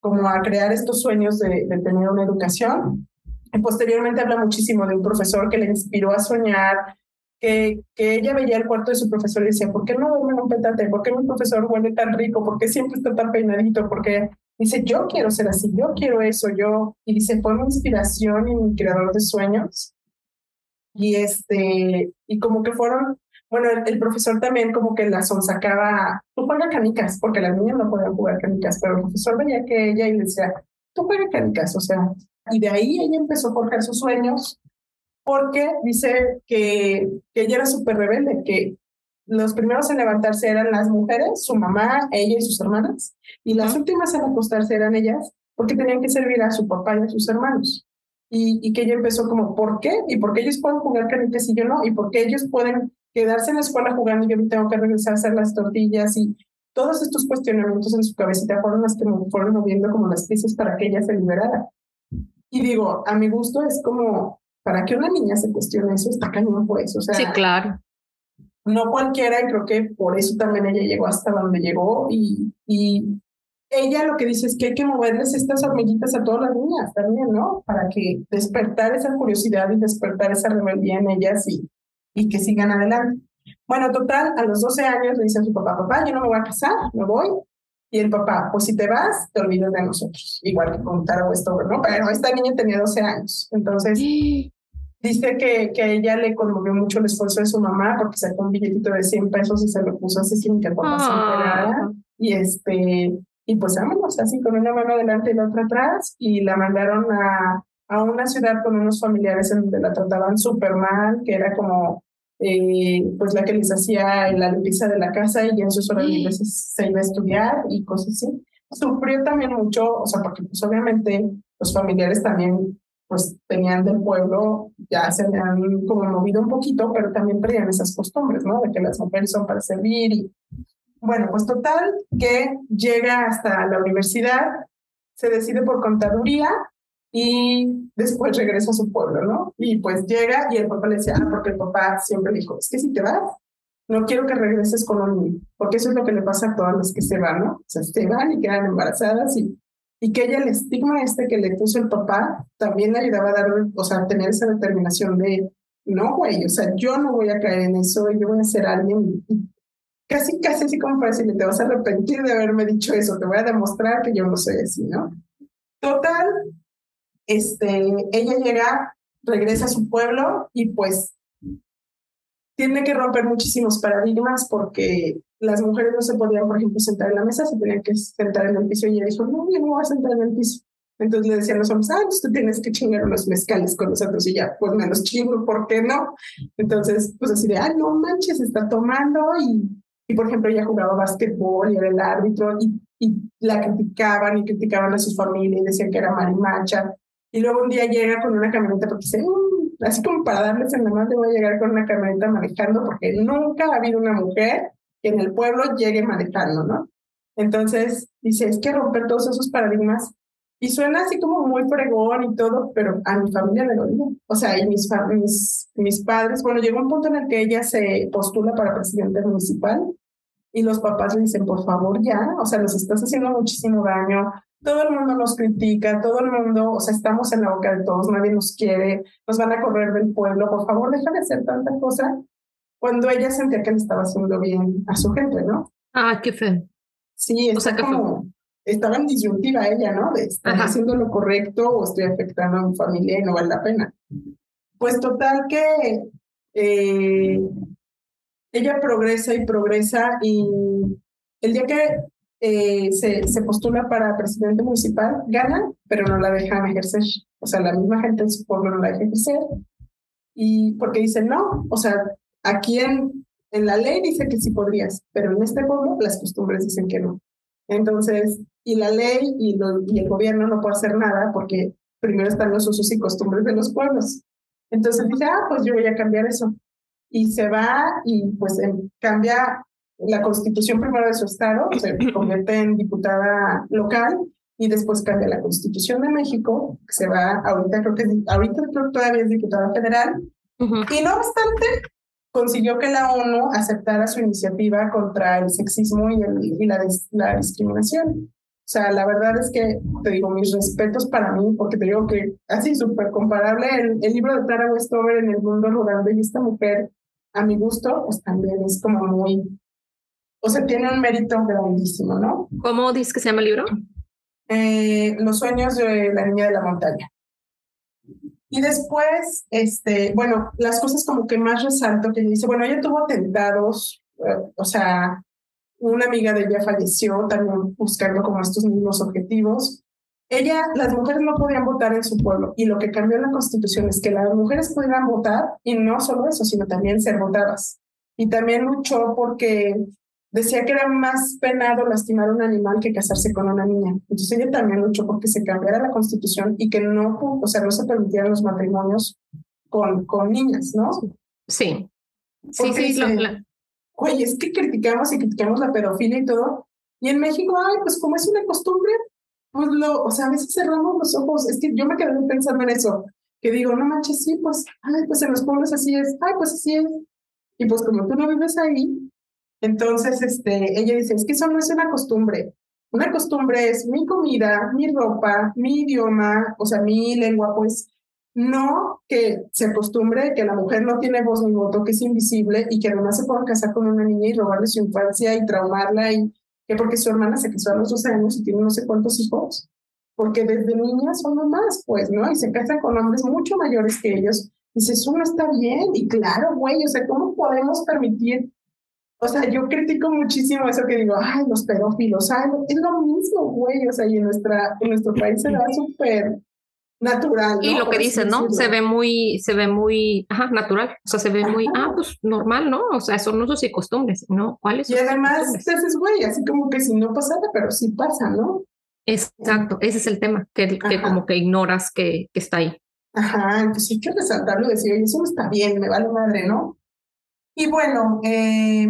[SPEAKER 2] como a crear estos sueños de, tener una educación. Y posteriormente habla muchísimo de un profesor que le inspiró a soñar, que, que ella veía el cuarto de su profesor y decía, ¿por qué no duerme en un petate? ¿Por qué mi profesor huele tan rico? ¿Por qué siempre está tan peinadito? Porque dice, yo quiero ser así, yo quiero eso, yo. Y dice, fue mi inspiración y mi creador de sueños. Y este, y como que fueron bueno, el, profesor también como que la sonsacaba, tú juegas canicas, porque las niñas no podían jugar canicas, pero el profesor veía que ella y le decía, tú juegas canicas, o sea, y de ahí ella empezó a forjar sus sueños, porque dice que, que ella era súper rebelde, que los primeros en levantarse eran las mujeres, su mamá, ella y sus hermanas, y las últimas en acostarse eran ellas, porque tenían que servir a su papá y a sus hermanos. Y, y que ella empezó como, ¿por qué? ¿Y por qué ellos pueden jugar canicas y yo no? ¿Y por qué ellos pueden quedarse en la escuela jugando y yo tengo que regresar a hacer las tortillas y todos estos cuestionamientos en su cabecita fueron las que me fueron moviendo como las piezas para que ella se liberara. Y digo, a mi gusto es como, para que una niña se cuestione eso, está cañón por eso. O sea,
[SPEAKER 1] sí, claro.
[SPEAKER 2] No cualquiera, y creo que por eso también ella llegó hasta donde llegó. Y, y ella lo que dice es que hay que moverles estas hormiguitas a todas las niñas también, ¿no? Para que despertar esa curiosidad y despertar esa rebeldía en ellas y, y que sigan adelante. Bueno, total, a los 12 años le dice a su papá, papá, yo no me voy a casar, me voy. Y el papá, pues si te vas, te olvidas de nosotros. Igual que con Taro Westover, ¿no? Pero esta niña tenía 12 años. Entonces, dice que, que a ella le conmovió mucho el esfuerzo de su mamá porque sacó un billetito de 100 pesos y se lo puso así sin que el papá se enterara. Y este, y pues vámonos, así con una mano adelante y la otra atrás. Y la mandaron a, a una ciudad con unos familiares en donde la trataban súper mal, que era como eh, pues la que les hacía la limpieza de la casa y en sus horas libres se iba a estudiar y cosas así. Sufrió también mucho, o sea, porque pues obviamente los familiares también pues tenían del pueblo, ya se habían como movido un poquito, pero también traían esas costumbres, ¿no? De que las mujeres son para servir y bueno, pues total que llega hasta la universidad, se decide por contaduría y después regresa a su pueblo, ¿no? Y pues llega y el papá le decía, ah, porque el papá siempre dijo, es que si te vas, no quiero que regreses con un porque eso es lo que le pasa a todas las que se van, ¿no? O sea, se van y quedan embarazadas y, y que ella el estigma este que le puso el papá también le ayudaba a dar, o sea, tener esa determinación de, no, güey, o sea, yo no voy a caer en eso, yo voy a ser alguien casi, casi así como para decirle, te vas a arrepentir de haberme dicho eso, te voy a demostrar que yo no soy así, ¿no? Total, este, ella llega, regresa a su pueblo y pues tiene que romper muchísimos paradigmas porque las mujeres no se podían, por ejemplo, sentar en la mesa, se tenían que sentar en el piso y ella dijo, no, yo no voy a sentar en el piso. Entonces le decían los hombres, ah, pues tú tienes que chingar unos mezcales con nosotros y ya, pues me los chingo, ¿por qué no? Entonces, pues así de, ah, no manches, está tomando y, y por ejemplo, ella jugaba básquetbol y era el árbitro y, y la criticaban y criticaban a su familia y decían que era marimacha y luego un día llega con una camioneta porque dice, mm", así como para darles en la mano, voy a llegar con una camioneta manejando porque nunca ha habido una mujer que en el pueblo llegue manejando, ¿no? Entonces dice, es que romper todos esos paradigmas y suena así como muy pregón y todo, pero a mi familia le dolía. O sea, y mis, mis, mis padres, bueno, llegó un punto en el que ella se postula para presidente municipal y los papás le dicen, por favor, ya, o sea, nos estás haciendo muchísimo daño, todo el mundo nos critica, todo el mundo, o sea, estamos en la boca de todos, nadie nos quiere, nos van a correr del pueblo, por favor, deja de hacer tanta cosa, cuando ella sentía que le estaba haciendo bien a su gente, ¿no?
[SPEAKER 1] Ah, qué fe.
[SPEAKER 2] Sí, o sea, como, estaba en disyuntiva ella, ¿no? De estar haciendo lo correcto o estoy afectando a mi familia y no vale la pena. Pues total que eh, ella progresa y progresa y el día que eh, se, se, postula para presidente municipal, gana, pero no la dejan ejercer. O sea, la misma gente en su pueblo no la deja ejercer. Y porque dicen, no, o sea, aquí en, en la ley dice que sí podrías, pero en este pueblo las costumbres dicen que no. Entonces, y la ley y, y el gobierno no puede hacer nada porque primero están los usos y costumbres de los pueblos. Entonces dice, ah, pues yo voy a cambiar eso. Y se va y pues cambia la constitución primero de su estado, se convierte en diputada local y después cambia la constitución de México, que se va, ahorita creo que, ahorita creo todavía es diputada federal. Y no obstante, consiguió que la ONU aceptara su iniciativa contra el sexismo y, y la, la discriminación. O sea, la verdad es que te digo mis respetos para mí, porque te digo que así súper comparable el, el, libro de Tara Westover en el mundo rural de esta mujer, a mi gusto, pues también es como muy, o sea, tiene un mérito grandísimo, ¿no?
[SPEAKER 1] ¿Cómo dices que se llama el libro?
[SPEAKER 2] Eh, Los sueños de la niña de la montaña. Y después, este, bueno, las cosas como que más resalto que dice, bueno, ella tuvo atentados, eh, o sea, una amiga de ella falleció también buscando como estos mismos objetivos. Ella, las mujeres no podían votar en su pueblo y lo que cambió la constitución es que las mujeres pudieran votar y no solo eso, sino también ser votadas. Y también luchó porque decía que era más penado lastimar a un animal que casarse con una niña. Entonces ella también luchó porque se cambiara la constitución y que no, o sea, no se permitieran los matrimonios con, con niñas, ¿no?
[SPEAKER 1] Sí. sí, sí,
[SPEAKER 2] oye, es que criticamos y criticamos la pedofilia y todo. Y en México, ay, pues como es una costumbre, pues lo, o sea, a veces cerramos los ojos. Es que yo me quedé pensando en eso, que digo, no manches, sí, pues, ay, pues en los pueblos así es, ay, pues así es. Y pues como tú no vives ahí, entonces, este, ella dice, es que eso no es una costumbre. Una costumbre es mi comida, mi ropa, mi idioma, o sea, mi lengua, pues no que se acostumbre que la mujer no tiene voz ni voto, que es invisible y que además se pueda casar con una niña y robarle su infancia y traumarla y que porque su hermana se casó a los 12 años y tiene no sé cuántos hijos, porque desde niñas son mamás, pues, ¿no? Y se casan con hombres mucho mayores que ellos. Dice, eso no está bien. Y claro, güey, o sea, ¿cómo podemos permitir? O sea, yo critico muchísimo eso que digo, ay, los pedófilos, ay, es lo mismo, güey, o sea, y en, nuestra, en nuestro país se da súper natural.
[SPEAKER 1] Y lo que dicen, ¿no? Se ve muy, se ve muy, ajá, natural. O sea, se ve muy, ah, pues normal, ¿no? O sea, son usos y costumbres, ¿no? ¿Cuáles?
[SPEAKER 2] Y además, te haces güey, así como que si no pasara, pero sí pasa, ¿no?
[SPEAKER 1] Exacto, ese es el tema, que, que como que ignoras que, que, está ahí.
[SPEAKER 2] Ajá, entonces hay que resaltarlo y decir, oye, eso no está bien, me vale madre, ¿no? Y bueno, eh,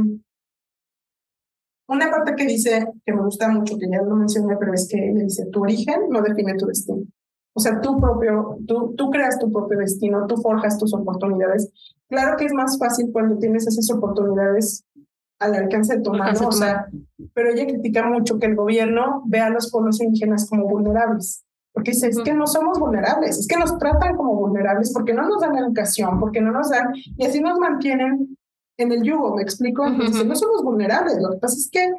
[SPEAKER 2] una parte que dice, que me gusta mucho, que ya lo mencioné, pero es que le dice, tu origen no define tu destino. O sea, tú propio, tú, tú creas tu propio destino, tú forjas tus oportunidades. Claro que es más fácil cuando tienes esas oportunidades al alcance de tu mano, o sea, pero ella critica mucho que el gobierno vea a los pueblos indígenas como vulnerables. Porque dice, es que no somos vulnerables, es que nos tratan como vulnerables porque no nos dan educación, porque no nos dan, y así nos mantienen en el yugo, ¿me explico? Entonces, no somos vulnerables, lo que pasa es que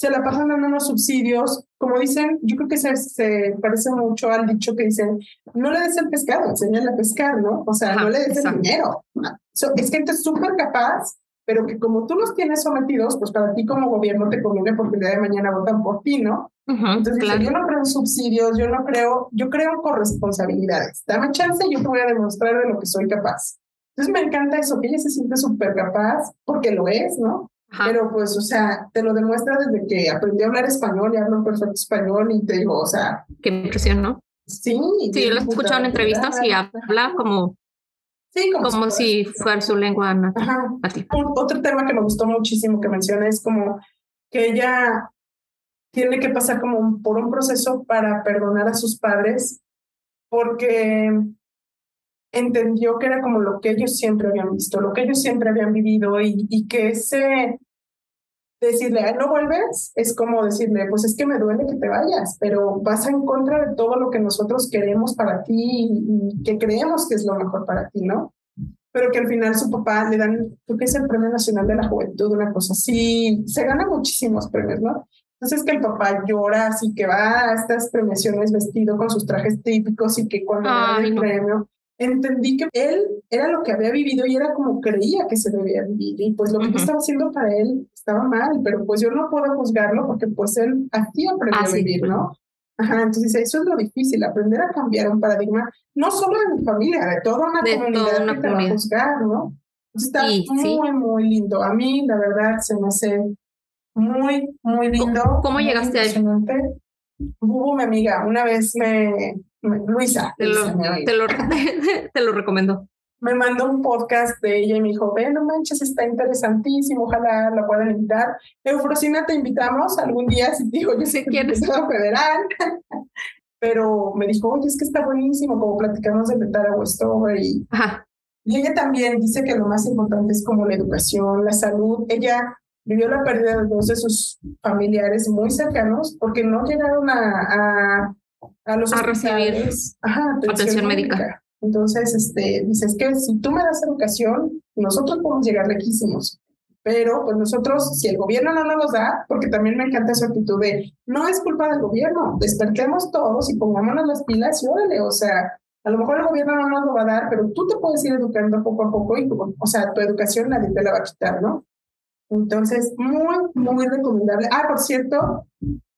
[SPEAKER 2] se la pasan dando unos subsidios, como dicen, yo creo que se, se, parece mucho al dicho que dicen, no le des el pescado, enséñale a pescar, ¿no? O sea, no le des el dinero. es gente súper capaz, pero que como tú los tienes sometidos, pues para ti como gobierno te conviene porque el día de mañana votan por ti, ¿no? Entonces, yo no creo en subsidios, yo no creo, yo creo en corresponsabilidades. Dame chance, yo te voy a demostrar de lo que soy capaz. Entonces me encanta eso, que ella se siente súper capaz, porque lo es, ¿no? Pero pues, o sea, te lo demuestra desde que aprendí a hablar español y hablo perfecto español y te digo, o sea...
[SPEAKER 1] Qué impresión, ¿no?
[SPEAKER 2] Sí.
[SPEAKER 1] Sí, yo lo he escuchado en entrevistas y habla como... Sí, como, como si fuera su lengua nativa.
[SPEAKER 2] Otro tema que me gustó muchísimo que menciona es como que ella tiene que pasar como por un proceso para perdonar a sus padres porque entendió que era como lo que ellos siempre habían visto, lo que ellos siempre habían vivido y, y que ese decirle, no vuelves, es como decirle, pues es que me duele que te vayas, pero vas en contra de todo lo que nosotros queremos para ti y, que creemos que es lo mejor para ti, ¿no? Pero que al final su papá le dan, creo que es el Premio Nacional de la Juventud, una cosa así, se gana muchísimos premios, ¿no? Entonces que el papá llora, así que va a estas premiaciones vestido con sus trajes típicos y que cuando le dan el premio, entendí que él era lo que había vivido y era como creía que se debía vivir y pues lo que estaba haciendo para él estaba mal, pero pues yo no puedo juzgarlo porque pues él así aprendió a vivir, ¿no? Ajá, entonces eso es lo difícil, aprender a cambiar un paradigma, no solo de mi familia, de toda una comunidad que te va a juzgar, ¿no? está muy, muy lindo. A mí, la verdad, se me hace muy, muy lindo.
[SPEAKER 1] ¿Cómo, llegaste a él?
[SPEAKER 2] Hubo mi amiga, una vez me, Luisa,
[SPEAKER 1] te lo, te lo, te lo recomendó
[SPEAKER 2] me mandó un podcast de ella y me dijo, ve, no manches, está interesantísimo, ojalá la puedan invitar. Eufrosina, te invitamos algún día, si digo, yo sé que es federal, pero me dijo, oye, es que está buenísimo, como platicamos de Betara Westover y, y ella también dice que lo más importante es como la educación, la salud. Ella vivió la pérdida de dos de sus familiares muy cercanos porque no llegaron a, a, a los
[SPEAKER 1] a recibir atención, médica.
[SPEAKER 2] Entonces, este, dices que si tú me das educación, nosotros podemos llegar lejísimos. Pero pues nosotros, si el gobierno no nos los da, porque también me encanta su actitud de, no es culpa del gobierno, despertemos todos y pongámonos las pilas y órale, o sea, a lo mejor el gobierno no nos lo va a dar, pero tú te puedes ir educando poco a poco y, o sea, tu educación nadie te la va a quitar, ¿no? Entonces, muy, muy recomendable. Ah, por cierto,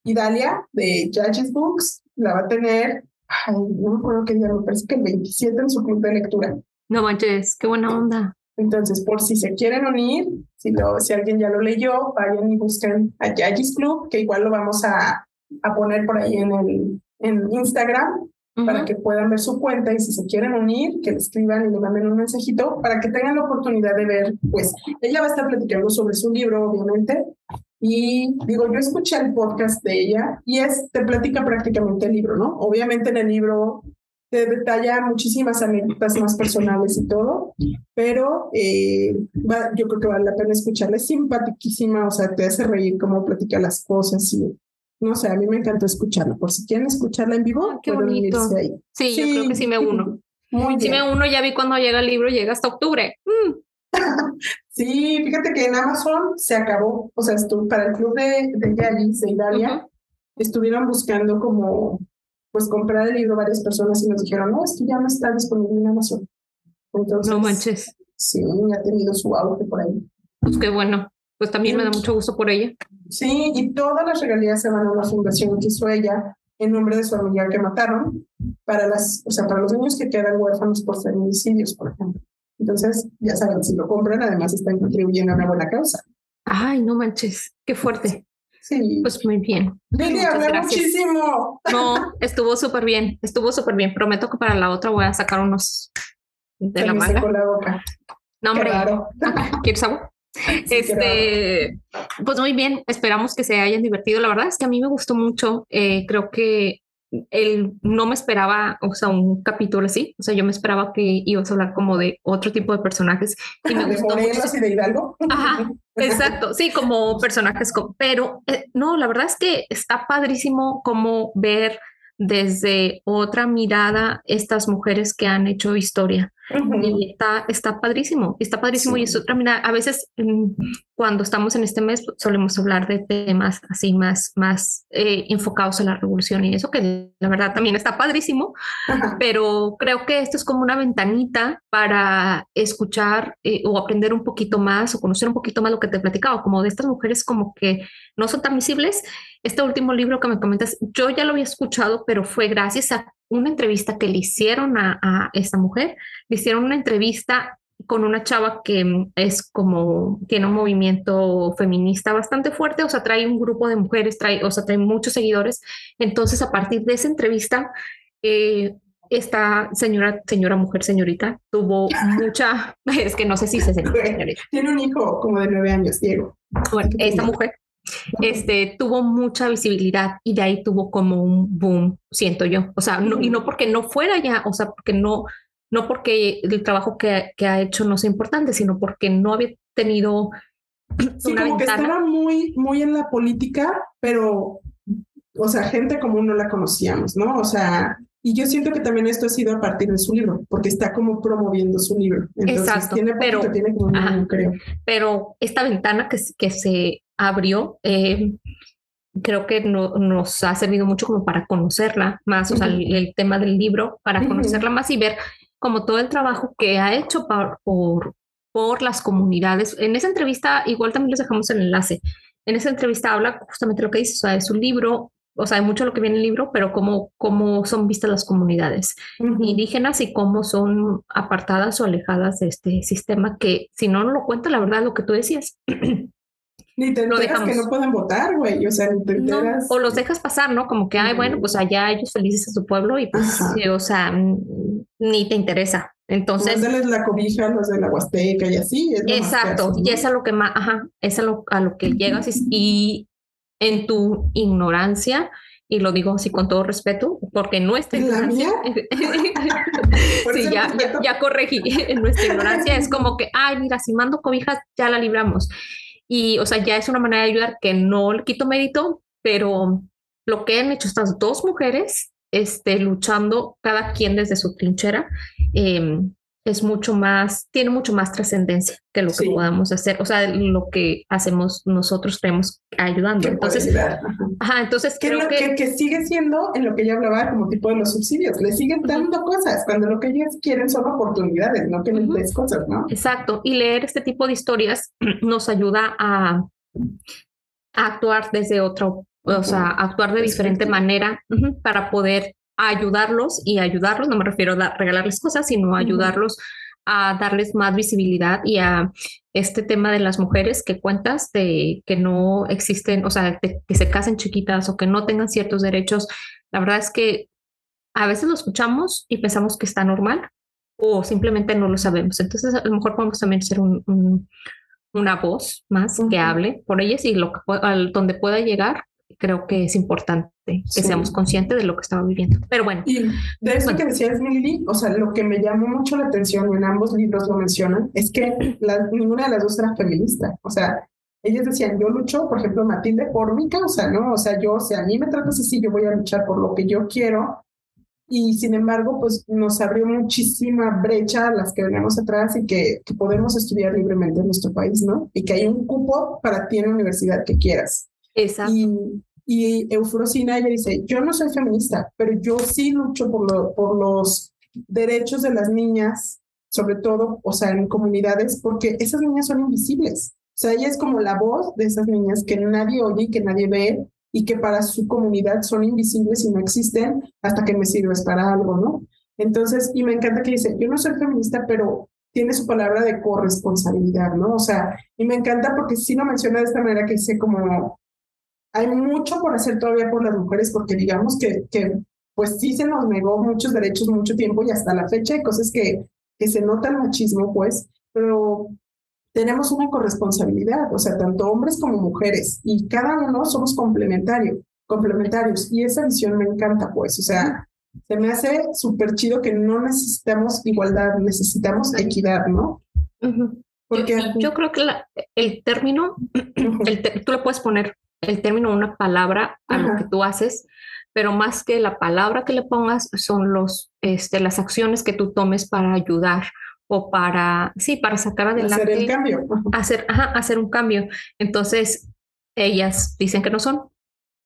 [SPEAKER 2] Idalia de Judges Books la va a tener ay, no me acuerdo qué día, me parece que el 27 en su club de lectura.
[SPEAKER 1] No manches, qué buena onda.
[SPEAKER 2] Entonces, por si se quieren unir, si, lo, si alguien ya lo leyó, vayan y busquen a Yagis Club, que igual lo vamos a, a poner por ahí en, el, en Instagram para que puedan ver su cuenta y si se quieren unir, que le escriban y le manden un mensajito para que tengan la oportunidad de ver, pues ella va a estar platicando sobre su libro, obviamente, y digo, yo escuché el podcast de ella y es, te platica prácticamente el libro, ¿no? Obviamente en el libro te detalla muchísimas anécdotas más personales y todo, pero eh, yo creo que vale la pena escucharla. Es simpaticísima, o sea, te hace reír cómo platica las cosas y no sé, a mí me encanta escucharla. Por si quieren escucharla en vivo,
[SPEAKER 1] ah, qué bonito. Ahí. Sí, yo creo que sí me uno. Muy sí me uno, ya vi cuando llega el libro, llega hasta octubre. Mm.
[SPEAKER 2] sí, fíjate que en Amazon se acabó, o sea, estuvo para el club de, de Yalis, de Italia, estuvieron buscando como, pues comprar el libro varias personas y nos dijeron, no, es que ya no está disponible en Amazon. Entonces,
[SPEAKER 1] no manches.
[SPEAKER 2] Sí, ha tenido su auge por ahí.
[SPEAKER 1] Pues qué bueno, pues también me da mucho gusto por ella.
[SPEAKER 2] Sí, y todas las regalías se van a una fundación que hizo ella en nombre de su familia que mataron para las, o sea, para los niños que quedan huérfanos por feminicidios, por ejemplo. Entonces, ya saben, si lo compran, además están contribuyendo a una buena causa.
[SPEAKER 1] Ay, no manches, qué fuerte.
[SPEAKER 2] Sí.
[SPEAKER 1] Pues muy bien.
[SPEAKER 2] Lili, hablé muchísimo.
[SPEAKER 1] No, estuvo súper bien, estuvo súper bien. Prometo que para la otra voy a sacar unos de la manga.
[SPEAKER 2] la boca.
[SPEAKER 1] No, hombre. ¿Quieres este, pues muy bien, esperamos que se hayan divertido. La verdad es que a mí me gustó mucho. Eh, creo que él no me esperaba, o sea, un capítulo así. O sea, yo me esperaba que ibas a hablar como de otro tipo de personajes.
[SPEAKER 2] Y me gustó mucho. y de Hidalgo.
[SPEAKER 1] Ajá, exacto. Sí, como personajes, pero eh, no, la verdad es que está padrísimo como ver desde otra mirada estas mujeres que han hecho historia. Y está, está padrísimo, está padrísimo. Y es otra mirada. A veces mm, cuando estamos en este mes solemos hablar de temas así más, más eh, enfocados en la revolución y eso que la verdad también está padrísimo, pero creo que esto es como una ventanita para escuchar eh, o aprender un poquito más o conocer un poquito más lo que te he platicado, como de estas mujeres como que no son tan visibles. Este último libro que me comentas, yo ya lo había escuchado, pero fue gracias a una entrevista que le hicieron a, a esta mujer, le hicieron una entrevista con una chava que es como, tiene un movimiento feminista bastante fuerte, o sea, trae un grupo de mujeres, trae, o sea, trae muchos seguidores. Entonces, a partir de esa entrevista, eh, esta señora, señora mujer, señorita, tuvo mucha, es que no sé si se señorita.
[SPEAKER 2] Tiene un hijo como de nueve años, Diego.
[SPEAKER 1] Bueno, esta mujer este, tuvo mucha visibilidad y de ahí tuvo como un boom, siento yo. O sea, no, y no porque no fuera ya, o sea, porque no, no porque el trabajo que, que, ha hecho no sea importante, sino porque no había tenido
[SPEAKER 2] sí, una como que estaba muy, muy en la política, pero, o sea, gente como no la conocíamos, ¿no? O sea, y yo siento que también esto ha sido a partir de su libro, porque está como promoviendo su libro. Entonces,
[SPEAKER 1] Exacto,
[SPEAKER 2] tiene
[SPEAKER 1] pero,
[SPEAKER 2] tiene como un, creo.
[SPEAKER 1] pero esta ventana que, que se abrió, eh, creo que no, nos ha servido mucho como para conocerla más, o sea, el, tema del libro, para conocerla más y ver como todo el trabajo que ha hecho por, por, por las comunidades. En esa entrevista, igual también les dejamos el enlace. En esa entrevista habla justamente lo que dice, o sea, es un libro, o sea, hay mucho lo que viene en el libro, pero cómo, cómo son vistas las comunidades indígenas y cómo son apartadas o alejadas de este sistema que, si no, no lo cuenta, la verdad, lo que tú decías.
[SPEAKER 2] Ni te
[SPEAKER 1] lo
[SPEAKER 2] dejamos que no pueden votar, güey. O sea, ni te enteras.
[SPEAKER 1] o los dejas pasar, ¿no? Como que, ay, bueno, pues allá ellos felices a su pueblo y pues, o sea, ni te interesa. Entonces.
[SPEAKER 2] Dales la cobija a los de la Huasteca y así.
[SPEAKER 1] exacto. Y es a lo que más, ajá, es a lo, a lo que llegas y, en tu ignorancia, y lo digo así con todo respeto, porque nuestra ignorancia. sí, ya, ya, ya, corregí. En nuestra ignorancia es como que, ay, mira, si mando cobijas, ya la libramos. Y, o sea, ya es una manera de ayudar que no le quito mérito, pero lo que han hecho estas dos mujeres, este, luchando cada quien desde su trinchera, eh, es mucho más, tiene mucho más trascendencia que lo que podamos hacer, o sea, lo que hacemos nosotros creemos ayudando. Entonces, ajá, entonces
[SPEAKER 2] creo que, que, sigue siendo en lo que ya hablaba como tipo de los subsidios, le siguen dando cosas cuando lo que ellos quieren son oportunidades, no que les des cosas, ¿no?
[SPEAKER 1] Exacto, y leer este tipo de historias nos ayuda a, actuar desde otro, o sea, actuar de diferente manera para poder a ayudarlos y ayudarlos, no me refiero a regalarles cosas, sino a ayudarlos a darles más visibilidad y a este tema de las mujeres que cuentas de que no existen, o sea, que se casen chiquitas o que no tengan ciertos derechos. La verdad es que a veces lo escuchamos y pensamos que está normal o simplemente no lo sabemos. Entonces, a lo mejor podemos también ser un, una voz más que hable por ellas y lo que, donde pueda llegar creo que es importante que seamos conscientes de lo que estamos viviendo. Pero bueno.
[SPEAKER 2] Y de eso que decías, Lili, o sea, lo que me llamó mucho la atención, y en ambos libros lo mencionan, es que ninguna de las dos era feminista. O sea, ellas decían, yo lucho, por ejemplo, Matilde, por mi causa, ¿no? O sea, yo, o sea, a mí me tratas así, yo voy a luchar por lo que yo quiero. Y sin embargo, pues nos abrió muchísima brecha a las que venimos atrás y que, que podemos estudiar libremente en nuestro país, ¿no? Y que hay un cupo para ti en la universidad que quieras.
[SPEAKER 1] Exacto.
[SPEAKER 2] Y, y Eufrosina, ella dice, yo no soy feminista, pero yo sí lucho por, lo, por los derechos de las niñas, sobre todo, o sea, en comunidades, porque esas niñas son invisibles. O sea, ella es como la voz de esas niñas que nadie oye, que nadie ve y que para su comunidad son invisibles y no existen hasta que me sirves para algo, ¿no? Entonces, y me encanta que dice, yo no soy feminista, pero tiene su palabra de corresponsabilidad, ¿no? O sea, y me encanta porque sí lo menciona de esta manera que dice como, hay mucho por hacer todavía por las mujeres porque digamos que, que pues sí se nos negó muchos derechos mucho tiempo y hasta la fecha hay cosas que, que se nota el machismo, pues, pero tenemos una corresponsabilidad, o sea, tanto hombres como mujeres, y cada uno somos complementarios, complementarios, y esa visión me encanta, pues, o sea, se me hace súper chido que no necesitamos igualdad, necesitamos equidad, ¿no?
[SPEAKER 1] Porque yo, creo que el término, el tú lo puedes poner el término una palabra a lo que tú haces, pero más que la palabra que le pongas son los, este, las acciones que tú tomes para ayudar o para, sí, para sacar adelante.
[SPEAKER 2] Hacer el cambio.
[SPEAKER 1] Hacer, hacer un cambio. Entonces, ellas dicen que no son,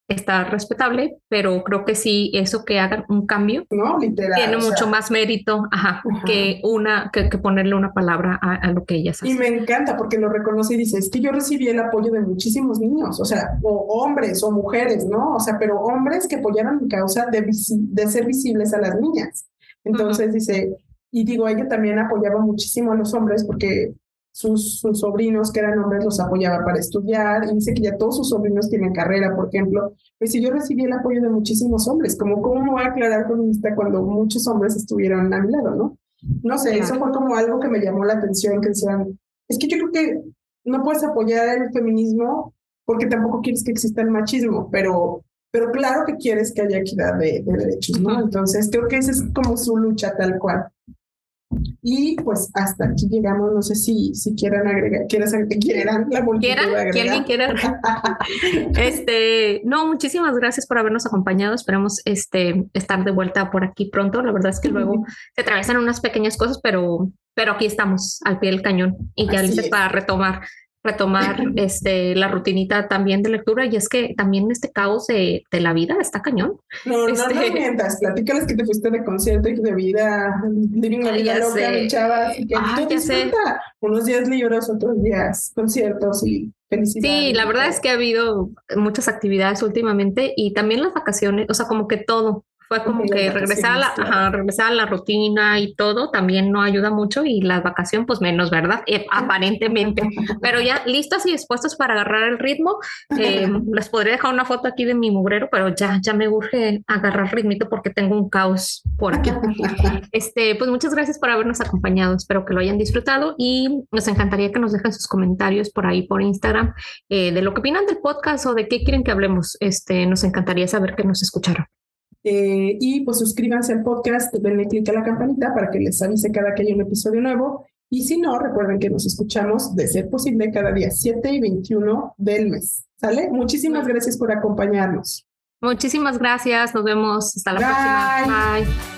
[SPEAKER 1] está respetable, pero creo que sí, eso que hagan un cambio
[SPEAKER 2] no, literal,
[SPEAKER 1] tiene mucho más mérito ajá, que una que, ponerle una palabra a, lo que ellas hacen.
[SPEAKER 2] Y me encanta porque lo reconoce y dice, es que yo recibí el apoyo de muchísimos niños, o sea, o hombres o mujeres, ¿no? O sea, pero hombres que apoyaron mi causa de, de ser visibles a las niñas. Entonces dice, y digo, ella también apoyaba muchísimo a los hombres porque sus, sobrinos que eran hombres los apoyaba para estudiar y dice que ya todos sus sobrinos tienen carrera, por ejemplo. Pues si yo recibí el apoyo de muchísimos hombres, como cómo me voy a aclarar feminista cuando muchos hombres estuvieron a mi lado, ¿no? No sé, eso fue como algo que me llamó la atención, que decían, es que yo creo que no puedes apoyar el feminismo porque tampoco quieres que exista el machismo, pero, pero claro que quieres que haya equidad de, de derechos, ¿no? Entonces creo que esa es como su lucha tal cual. Y pues hasta aquí llegamos, no sé si, si quieran agregar, quieran, quieran la
[SPEAKER 1] ¿Quieran? ¿Quieren quiera? este, no, muchísimas gracias por habernos acompañado. Esperamos este, estar de vuelta por aquí pronto. La verdad es que luego se atravesan unas pequeñas cosas, pero, pero aquí estamos al pie del cañón y ya listos para retomar retomar este, la rutinita también de lectura. Y es que también este caos de, de la vida está cañón.
[SPEAKER 2] No, no,
[SPEAKER 1] este...
[SPEAKER 2] no mientas, platícales que te fuiste de concierto y de vida, living la vida loca, chavas, y que ah, tú disfruta unos días libros, otros días conciertos y felicidades.
[SPEAKER 1] Sí, la verdad es que ha habido muchas actividades últimamente y también las vacaciones, o sea, como que todo fue como que regresar a, la, regresar a la rutina y todo también no ayuda mucho y la vacación pues menos, ¿verdad? Eh, aparentemente. Pero ya listos y dispuestos para agarrar el ritmo. Eh, les podría dejar una foto aquí de mi mugrero, pero ya, ya me urge agarrar ritmito porque tengo un caos por aquí. Este, pues muchas gracias por habernos acompañado. Espero que lo hayan disfrutado y nos encantaría que nos dejen sus comentarios por ahí por Instagram eh, de lo que opinan del podcast o de qué quieren que hablemos. Este, nos encantaría saber que nos escucharon.
[SPEAKER 2] Eh, y pues suscríbanse al podcast, denle clic a la campanita para que les avise cada que haya un episodio nuevo. Y si no, recuerden que nos escuchamos, de ser posible, cada día 7 y 21 del mes. ¿Sale? Muchísimas gracias por acompañarnos.
[SPEAKER 1] Muchísimas gracias. Nos vemos. Hasta la próxima. Bye.